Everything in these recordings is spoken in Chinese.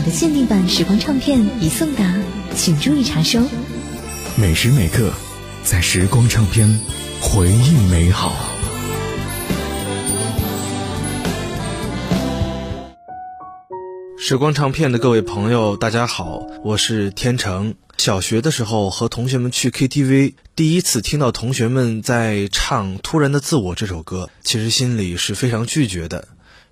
你的限定版时光唱片已送达，请注意查收。每时每刻，在时光唱片，回忆美好。时光唱片的各位朋友，大家好，我是天成。小学的时候和同学们去 KTV，第一次听到同学们在唱《突然的自我》这首歌，其实心里是非常拒绝的，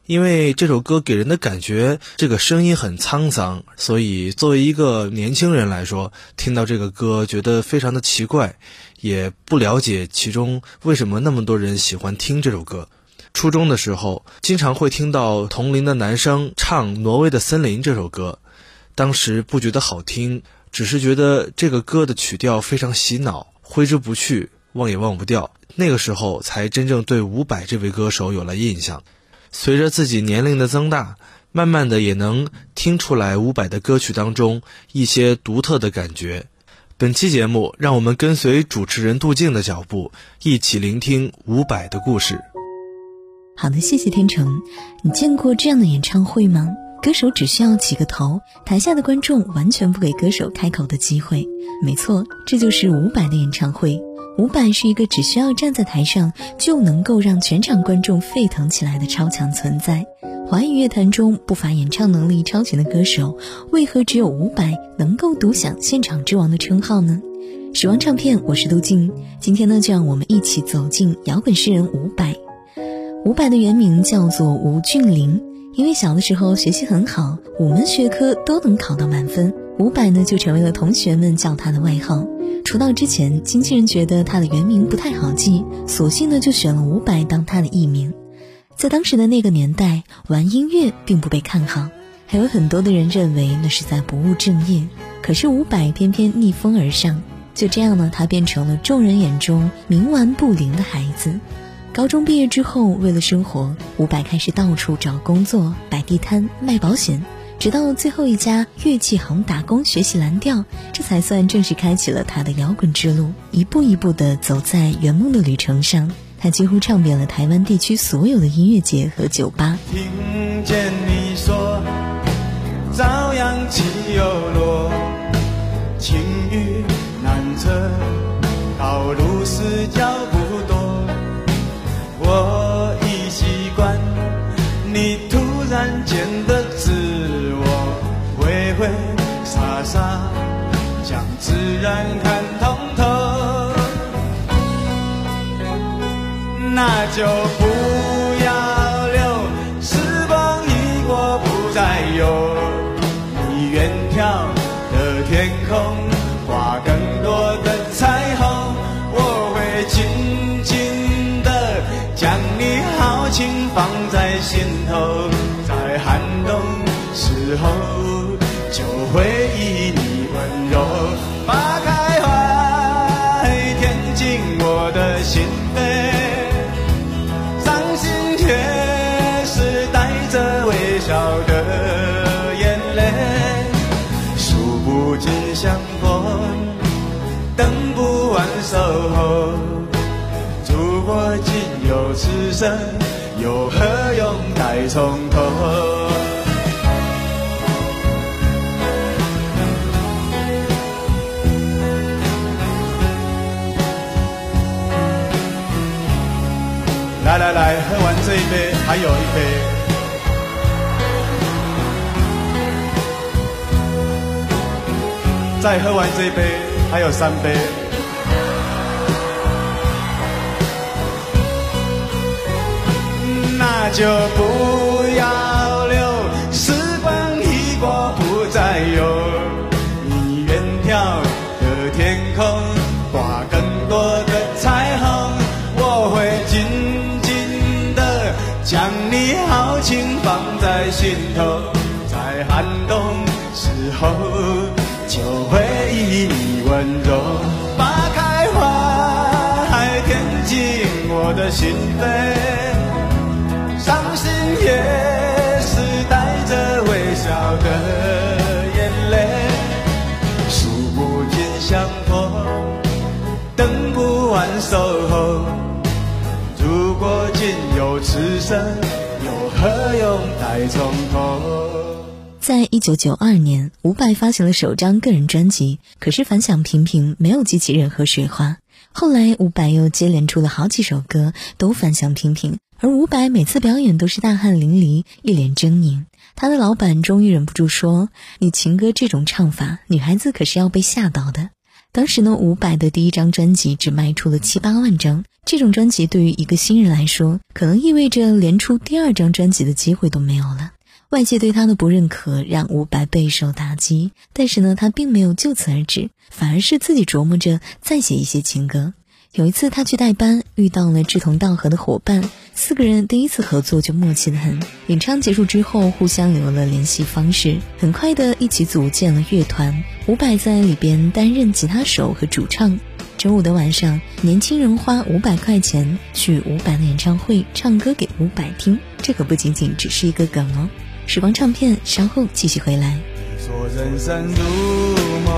因为这首歌给人的感觉，这个声音很沧桑，所以作为一个年轻人来说，听到这个歌觉得非常的奇怪，也不了解其中为什么那么多人喜欢听这首歌。初中的时候，经常会听到同龄的男生唱《挪威的森林》这首歌，当时不觉得好听，只是觉得这个歌的曲调非常洗脑，挥之不去，忘也忘不掉。那个时候才真正对伍佰这位歌手有了印象。随着自己年龄的增大，慢慢的也能听出来伍佰的歌曲当中一些独特的感觉。本期节目，让我们跟随主持人杜静的脚步，一起聆听伍佰的故事。好的，谢谢天成。你见过这样的演唱会吗？歌手只需要起个头，台下的观众完全不给歌手开口的机会。没错，这就是伍佰的演唱会。伍佰是一个只需要站在台上就能够让全场观众沸腾起来的超强存在。华语乐坛中不乏演唱能力超群的歌手，为何只有伍佰能够独享现场之王的称号呢？时光唱片，我是杜静。今天呢，就让我们一起走进摇滚诗人伍佰。伍佰的原名叫做吴俊霖，因为小的时候学习很好，五门学科都能考到满分，伍佰呢就成为了同学们叫他的外号。出道之前，经纪人觉得他的原名不太好记，索性呢就选了伍佰当他的艺名。在当时的那个年代，玩音乐并不被看好，还有很多的人认为那是在不务正业。可是伍佰偏偏逆风而上，就这样呢，他变成了众人眼中冥顽不灵的孩子。高中毕业之后，为了生活，伍佰开始到处找工作，摆地摊、卖保险，直到最后一家乐器行打工学习蓝调，这才算正式开启了他的摇滚之路。一步一步地走在圆梦的旅程上，他几乎唱遍了台湾地区所有的音乐节和酒吧。听见你说，朝阳起又落，晴雨难测，道路是脚步多。我已习惯你突然间的然看通透。那就不要留，时光一过不再有。你远眺的天空，画更多的彩虹。我会紧紧的将你豪情放在心头，在寒冬时候就回忆你温柔。相逢，等不完守候。如果仅有此生，又何用再从头？来来来，喝完这一杯，还有一杯。再喝完这一杯，还有三杯。那就不要留，时光一过不再有。你远眺的天空，画更多的彩虹。我会紧紧的将你豪情放在心头，在寒冬时候就会以温柔把开怀填进我的心扉，伤心也是带着微笑的眼泪，数不尽相逢，等不完守候。如果仅有此生，又何用再从头？在一九九二年，伍佰发行了首张个人专辑，可是反响平平，没有激起任何水花。后来，伍佰又接连出了好几首歌，都反响平平。而伍佰每次表演都是大汗淋漓，一脸狰狞。他的老板终于忍不住说：“你情歌这种唱法，女孩子可是要被吓到的。”当时呢，伍佰的第一张专辑只卖出了七八万张，这种专辑对于一个新人来说，可能意味着连出第二张专辑的机会都没有了。外界对他的不认可让伍佰备受打击，但是呢，他并没有就此而止，反而是自己琢磨着再写一些情歌。有一次他去代班，遇到了志同道合的伙伴，四个人第一次合作就默契的很。演唱结束之后，互相留了联系方式，很快的一起组建了乐团。伍佰在里边担任吉他手和主唱。周五的晚上，年轻人花五百块钱去伍佰的演唱会唱歌给伍佰听，这可不仅仅只是一个梗哦。时光唱片稍后继续回来。说人生如梦。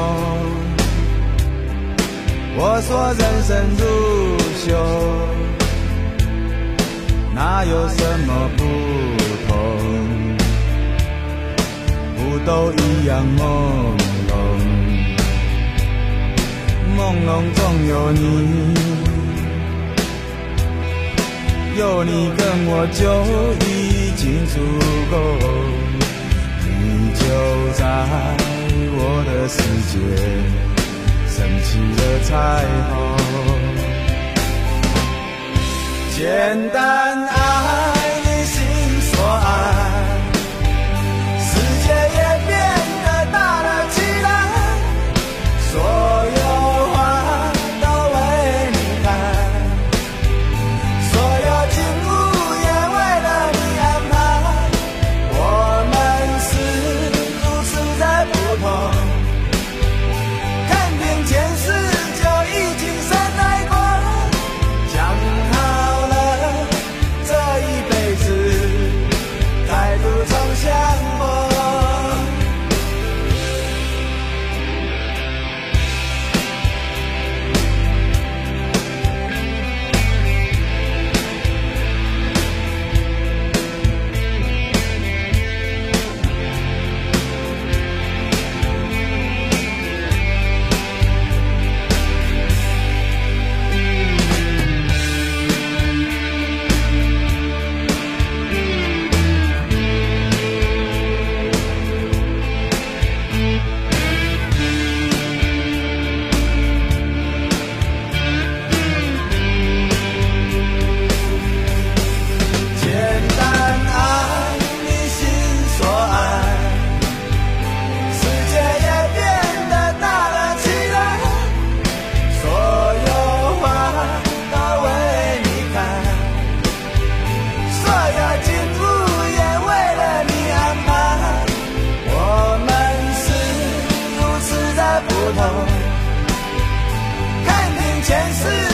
我说人生如秀，哪有什么不同？不都一样朦胧？朦胧中有你，有你跟我就已经足够，你就在我的世界。升起了彩虹，简单爱头，看遍前世。